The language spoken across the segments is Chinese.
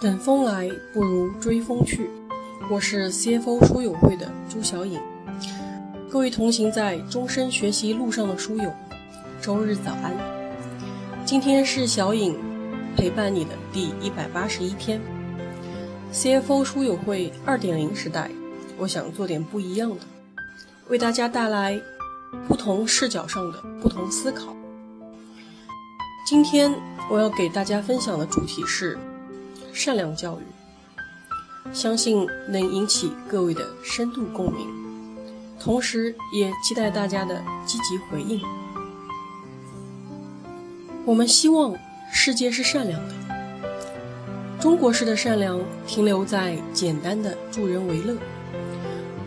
等风来不如追风去。我是 CFO 书友会的朱小颖，各位同行在终身学习路上的书友，周日早安。今天是小颖陪伴你的第一百八十一天。CFO 书友会二点零时代，我想做点不一样的，为大家带来不同视角上的不同思考。今天我要给大家分享的主题是。善良教育，相信能引起各位的深度共鸣，同时也期待大家的积极回应。我们希望世界是善良的。中国式的善良停留在简单的助人为乐，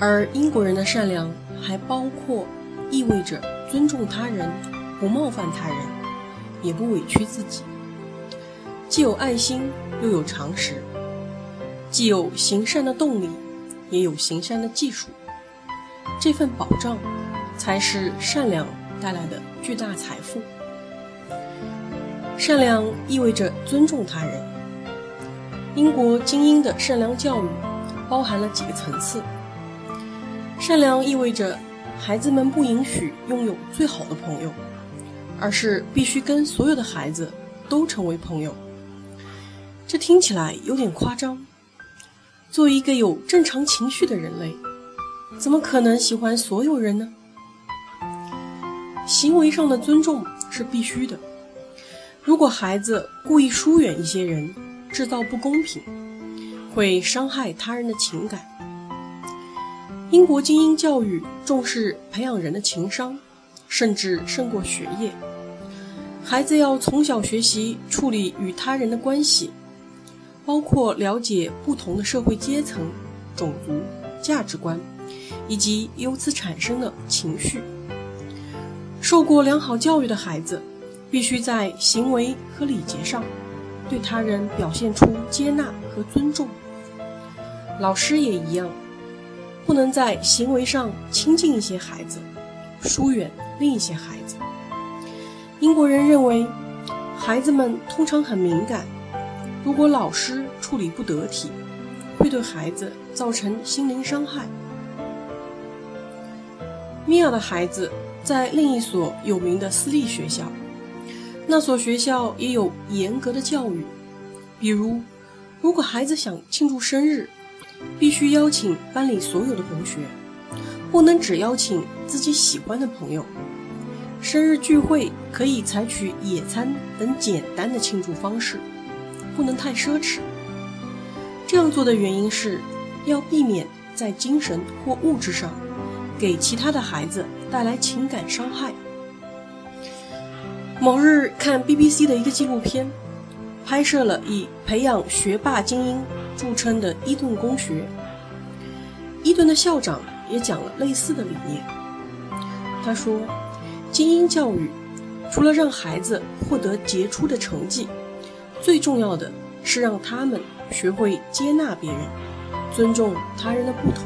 而英国人的善良还包括意味着尊重他人，不冒犯他人，也不委屈自己。既有爱心，又有常识；既有行善的动力，也有行善的技术。这份保障，才是善良带来的巨大财富。善良意味着尊重他人。英国精英的善良教育，包含了几个层次。善良意味着，孩子们不允许拥有最好的朋友，而是必须跟所有的孩子都成为朋友。这听起来有点夸张。作为一个有正常情绪的人类，怎么可能喜欢所有人呢？行为上的尊重是必须的。如果孩子故意疏远一些人，制造不公平，会伤害他人的情感。英国精英教育重视培养人的情商，甚至胜过学业。孩子要从小学习处理与他人的关系。包括了解不同的社会阶层、种族、价值观，以及由此产生的情绪。受过良好教育的孩子，必须在行为和礼节上对他人表现出接纳和尊重。老师也一样，不能在行为上亲近一些孩子，疏远另一些孩子。英国人认为，孩子们通常很敏感。如果老师处理不得体，会对孩子造成心灵伤害。米娅的孩子在另一所有名的私立学校，那所学校也有严格的教育，比如，如果孩子想庆祝生日，必须邀请班里所有的同学，不能只邀请自己喜欢的朋友。生日聚会可以采取野餐等简单的庆祝方式。不能太奢侈。这样做的原因是，要避免在精神或物质上给其他的孩子带来情感伤害。某日看 BBC 的一个纪录片，拍摄了以培养学霸精英著称的伊顿公学。伊顿的校长也讲了类似的理念。他说，精英教育除了让孩子获得杰出的成绩。最重要的是让他们学会接纳别人，尊重他人的不同。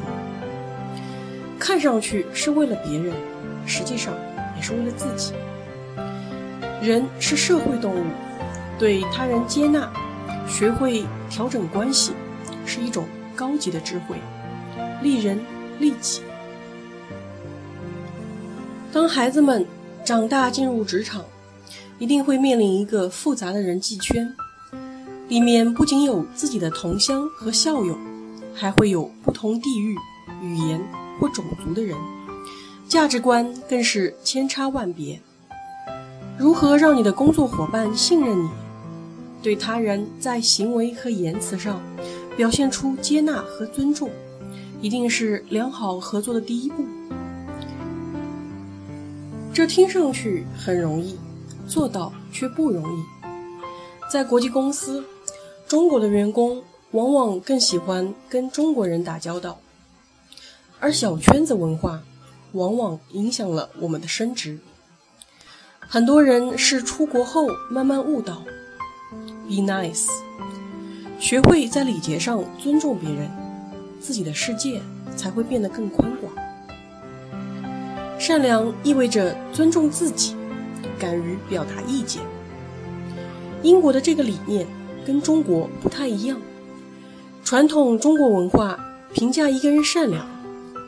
看上去是为了别人，实际上也是为了自己。人是社会动物，对他人接纳，学会调整关系，是一种高级的智慧，利人利己。当孩子们长大进入职场，一定会面临一个复杂的人际圈。里面不仅有自己的同乡和校友，还会有不同地域、语言或种族的人，价值观更是千差万别。如何让你的工作伙伴信任你，对他人在行为和言辞上表现出接纳和尊重，一定是良好合作的第一步。这听上去很容易，做到却不容易。在国际公司。中国的员工往往更喜欢跟中国人打交道，而小圈子文化往往影响了我们的升职。很多人是出国后慢慢悟到，be nice，学会在礼节上尊重别人，自己的世界才会变得更宽广。善良意味着尊重自己，敢于表达意见。英国的这个理念。跟中国不太一样，传统中国文化评价一个人善良，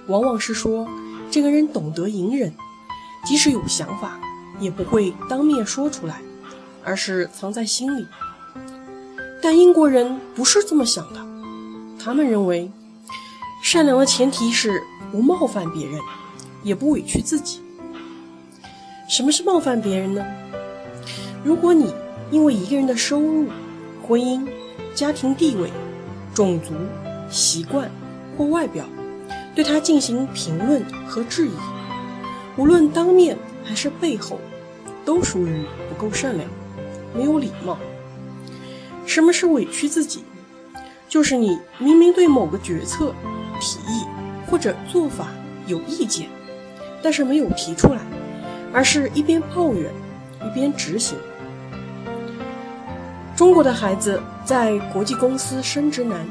往往是说这个人懂得隐忍，即使有想法，也不会当面说出来，而是藏在心里。但英国人不是这么想的，他们认为，善良的前提是不冒犯别人，也不委屈自己。什么是冒犯别人呢？如果你因为一个人的收入、婚姻、家庭地位，种族、习惯或外表，对他进行评论和质疑，无论当面还是背后，都属于不够善良，没有礼貌。什么是委屈自己？就是你明明对某个决策、提议或者做法有意见，但是没有提出来，而是一边抱怨一边执行。中国的孩子在国际公司升职难，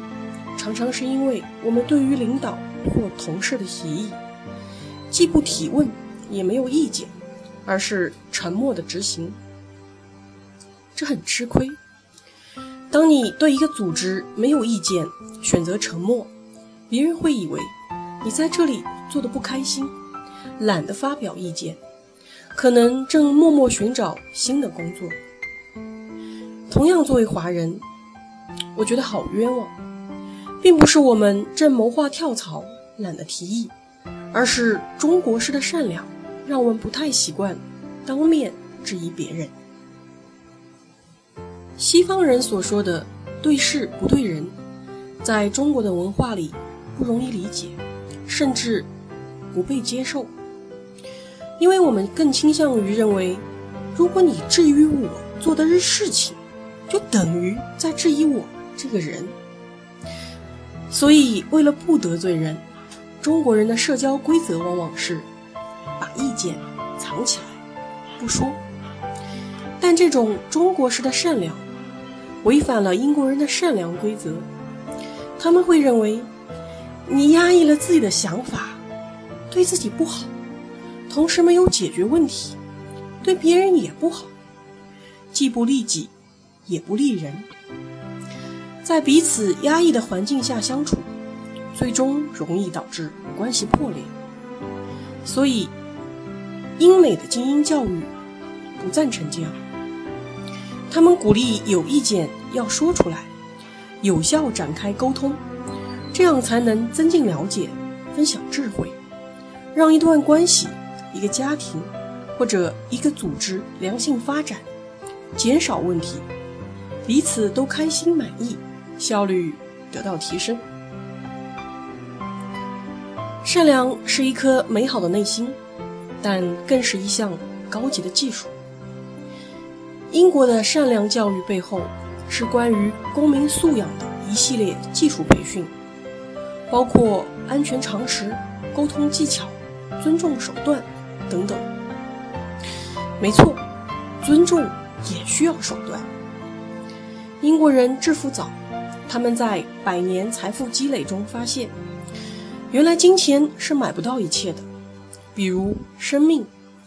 常常是因为我们对于领导或同事的提议，既不提问，也没有意见，而是沉默的执行。这很吃亏。当你对一个组织没有意见，选择沉默，别人会以为你在这里做的不开心，懒得发表意见，可能正默默寻找新的工作。同样，作为华人，我觉得好冤枉，并不是我们正谋划跳槽懒得提议，而是中国式的善良让我们不太习惯当面质疑别人。西方人所说的对事不对人，在中国的文化里不容易理解，甚至不被接受，因为我们更倾向于认为，如果你质疑我做的是事情。就等于在质疑我这个人，所以为了不得罪人，中国人的社交规则往往是把意见藏起来不说。但这种中国式的善良，违反了英国人的善良规则。他们会认为，你压抑了自己的想法，对自己不好，同时没有解决问题，对别人也不好，既不利己。也不利人，在彼此压抑的环境下相处，最终容易导致关系破裂。所以，英美的精英教育不赞成这样。他们鼓励有意见要说出来，有效展开沟通，这样才能增进了解、分享智慧，让一段关系、一个家庭或者一个组织良性发展，减少问题。彼此都开心满意，效率得到提升。善良是一颗美好的内心，但更是一项高级的技术。英国的善良教育背后是关于公民素养的一系列技术培训，包括安全常识、沟通技巧、尊重手段等等。没错，尊重也需要手段。英国人致富早，他们在百年财富积累中发现，原来金钱是买不到一切的，比如生命、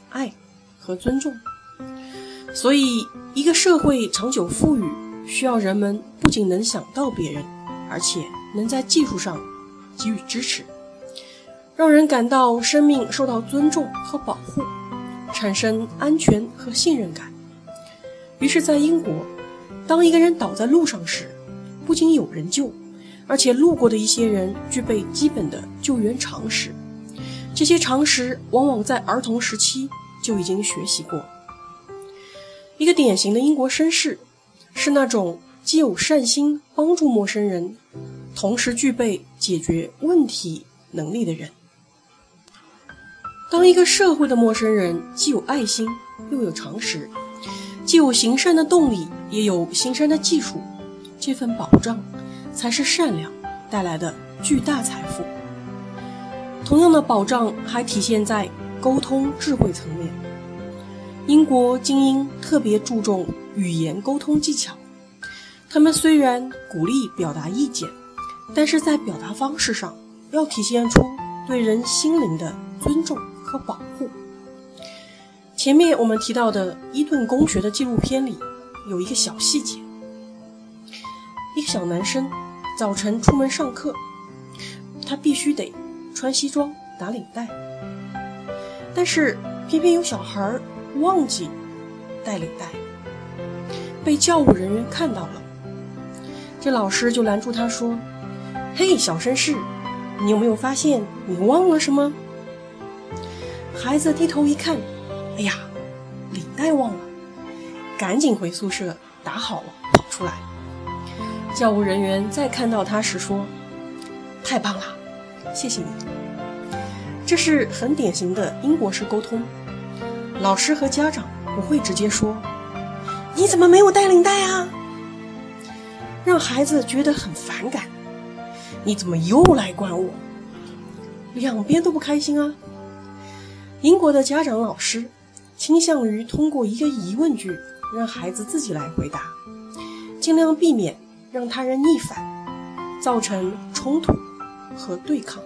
爱和尊重。所以，一个社会长久富裕，需要人们不仅能想到别人，而且能在技术上给予支持，让人感到生命受到尊重和保护，产生安全和信任感。于是，在英国。当一个人倒在路上时，不仅有人救，而且路过的一些人具备基本的救援常识。这些常识往往在儿童时期就已经学习过。一个典型的英国绅士，是那种既有善心帮助陌生人，同时具备解决问题能力的人。当一个社会的陌生人既有爱心又有常识。既有行善的动力，也有行善的技术，这份保障才是善良带来的巨大财富。同样的保障还体现在沟通智慧层面。英国精英特别注重语言沟通技巧，他们虽然鼓励表达意见，但是在表达方式上要体现出对人心灵的尊重和保护。前面我们提到的伊顿公学的纪录片里，有一个小细节：一个小男生早晨出门上课，他必须得穿西装打领带。但是偏偏有小孩忘记带领带，被教务人员看到了。这老师就拦住他说：“嘿，小绅士，你有没有发现你忘了什么？”孩子低头一看，哎呀，领带忘了，赶紧回宿舍打好了，跑出来。教务人员再看到他时说：“太棒了，谢谢你。”这是很典型的英国式沟通。老师和家长不会直接说：“你怎么没有带领带啊？”让孩子觉得很反感。你怎么又来管我？两边都不开心啊。英国的家长老师倾向于通过一个疑问句让孩子自己来回答，尽量避免让他人逆反，造成冲突和对抗。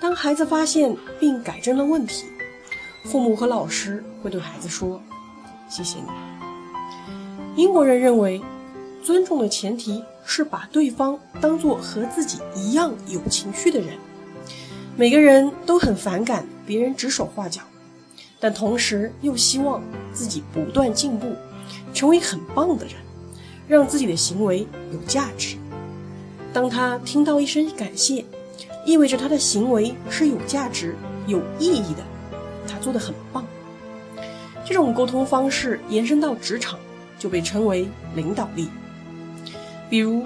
当孩子发现并改正了问题，父母和老师会对孩子说：“谢谢你。”英国人认为，尊重的前提是把对方当作和自己一样有情绪的人。每个人都很反感别人指手画脚，但同时又希望自己不断进步，成为很棒的人，让自己的行为有价值。当他听到一声感谢，意味着他的行为是有价值、有意义的，他做得很棒。这种沟通方式延伸到职场，就被称为领导力。比如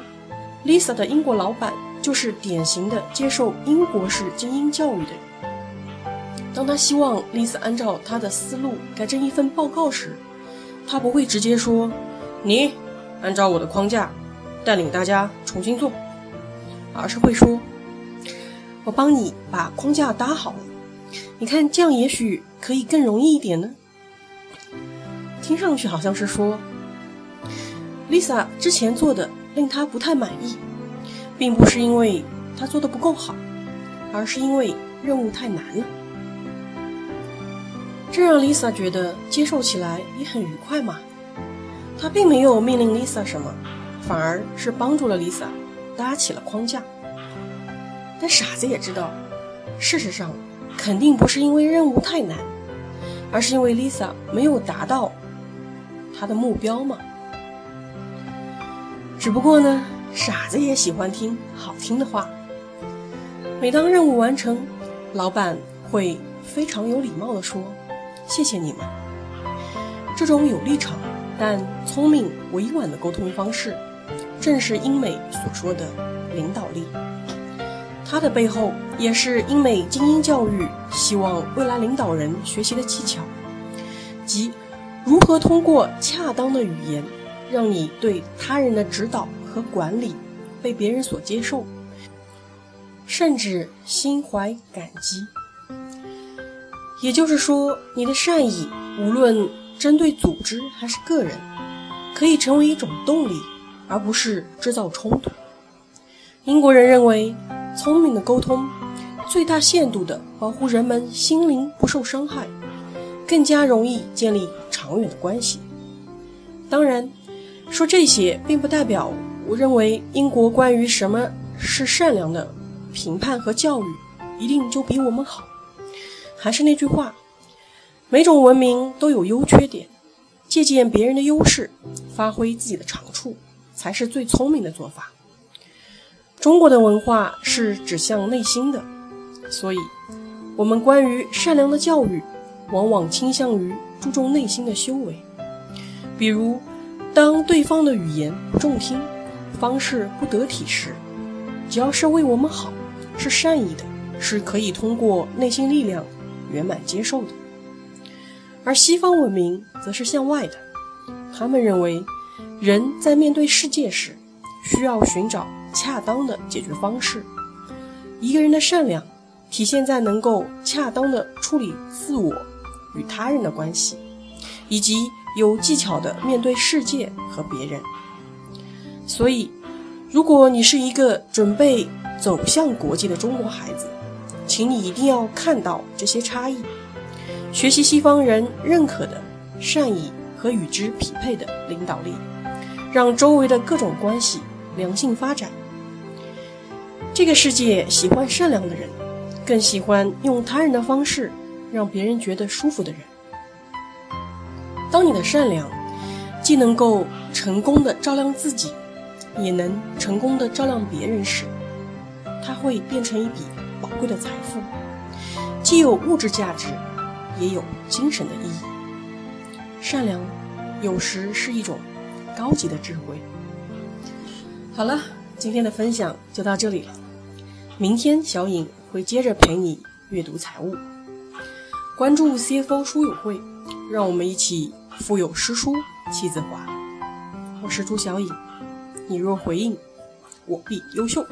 ，Lisa 的英国老板就是典型的接受英国式精英教育的人。当他希望 Lisa 按照他的思路改正一份报告时，他不会直接说：“你按照我的框架带领大家重新做”，而是会说。我帮你把框架搭好了，你看这样也许可以更容易一点呢。听上去好像是说，Lisa 之前做的令他不太满意，并不是因为他做的不够好，而是因为任务太难了。这让 Lisa 觉得接受起来也很愉快嘛。他并没有命令 Lisa 什么，反而是帮助了 Lisa 搭起了框架。但傻子也知道，事实上，肯定不是因为任务太难，而是因为 Lisa 没有达到他的目标嘛。只不过呢，傻子也喜欢听好听的话。每当任务完成，老板会非常有礼貌地说：“谢谢你们。”这种有立场但聪明委婉的沟通方式，正是英美所说的领导力。它的背后也是英美精英教育希望未来领导人学习的技巧，即如何通过恰当的语言，让你对他人的指导和管理被别人所接受，甚至心怀感激。也就是说，你的善意无论针对组织还是个人，可以成为一种动力，而不是制造冲突。英国人认为。聪明的沟通，最大限度地保护人们心灵不受伤害，更加容易建立长远的关系。当然，说这些并不代表我认为英国关于什么是善良的评判和教育一定就比我们好。还是那句话，每种文明都有优缺点，借鉴别人的优势，发挥自己的长处，才是最聪明的做法。中国的文化是指向内心的，所以，我们关于善良的教育，往往倾向于注重内心的修为。比如，当对方的语言不中听，方式不得体时，只要是为我们好，是善意的，是可以通过内心力量圆满接受的。而西方文明则是向外的，他们认为，人在面对世界时，需要寻找。恰当的解决方式，一个人的善良体现在能够恰当的处理自我与他人的关系，以及有技巧的面对世界和别人。所以，如果你是一个准备走向国际的中国孩子，请你一定要看到这些差异，学习西方人认可的善意和与之匹配的领导力，让周围的各种关系。良性发展。这个世界喜欢善良的人，更喜欢用他人的方式让别人觉得舒服的人。当你的善良既能够成功的照亮自己，也能成功的照亮别人时，它会变成一笔宝贵的财富，既有物质价值，也有精神的意义。善良有时是一种高级的智慧。好了，今天的分享就到这里了。明天小颖会接着陪你阅读财务，关注 CFO 书友会，让我们一起腹有诗书气自华。我是朱小颖，你若回应，我必优秀。